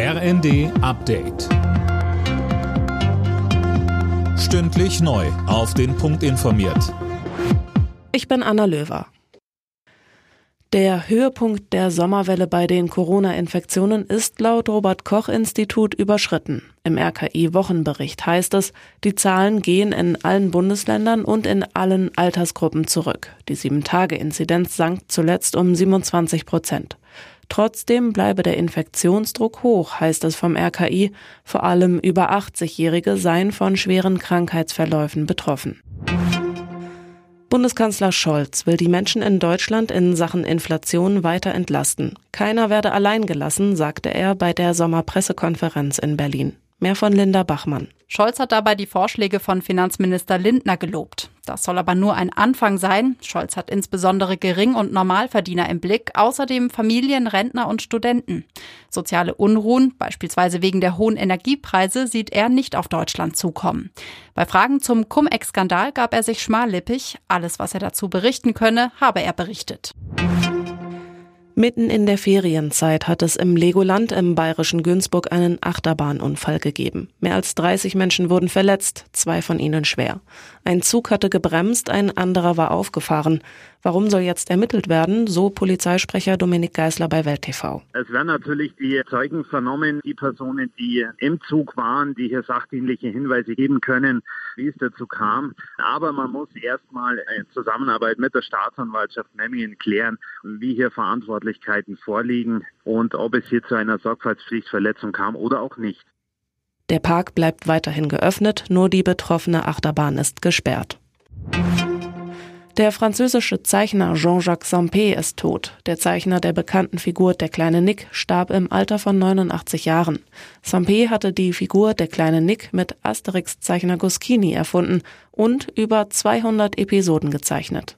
RND Update. Stündlich neu. Auf den Punkt informiert. Ich bin Anna Löwer. Der Höhepunkt der Sommerwelle bei den Corona-Infektionen ist laut Robert Koch Institut überschritten. Im RKI-Wochenbericht heißt es, die Zahlen gehen in allen Bundesländern und in allen Altersgruppen zurück. Die 7-Tage-Inzidenz sank zuletzt um 27 Prozent. Trotzdem bleibe der Infektionsdruck hoch, heißt es vom RKI. Vor allem über 80-Jährige seien von schweren Krankheitsverläufen betroffen. Bundeskanzler Scholz will die Menschen in Deutschland in Sachen Inflation weiter entlasten. Keiner werde allein gelassen, sagte er bei der Sommerpressekonferenz in Berlin. Mehr von Linda Bachmann. Scholz hat dabei die Vorschläge von Finanzminister Lindner gelobt. Das soll aber nur ein Anfang sein. Scholz hat insbesondere Gering- und Normalverdiener im Blick, außerdem Familien, Rentner und Studenten. Soziale Unruhen, beispielsweise wegen der hohen Energiepreise, sieht er nicht auf Deutschland zukommen. Bei Fragen zum Cum-Ex-Skandal gab er sich schmallippig. Alles, was er dazu berichten könne, habe er berichtet. Mitten in der Ferienzeit hat es im Legoland im bayerischen Günzburg einen Achterbahnunfall gegeben. Mehr als 30 Menschen wurden verletzt, zwei von ihnen schwer. Ein Zug hatte gebremst, ein anderer war aufgefahren. Warum soll jetzt ermittelt werden? So Polizeisprecher Dominik Geisler bei Welt TV. Es werden natürlich die Zeugen vernommen, die Personen, die im Zug waren, die hier sachdienliche Hinweise geben können, wie es dazu kam. Aber man muss erstmal in Zusammenarbeit mit der Staatsanwaltschaft Memmingen klären, wie hier Verantwortlichkeiten vorliegen und ob es hier zu einer Sorgfaltspflichtverletzung kam oder auch nicht. Der Park bleibt weiterhin geöffnet, nur die betroffene Achterbahn ist gesperrt. Der französische Zeichner Jean-Jacques Sampé ist tot. Der Zeichner der bekannten Figur Der kleine Nick starb im Alter von 89 Jahren. Sampé hatte die Figur Der kleine Nick mit Asterix-Zeichner Guschini erfunden und über 200 Episoden gezeichnet.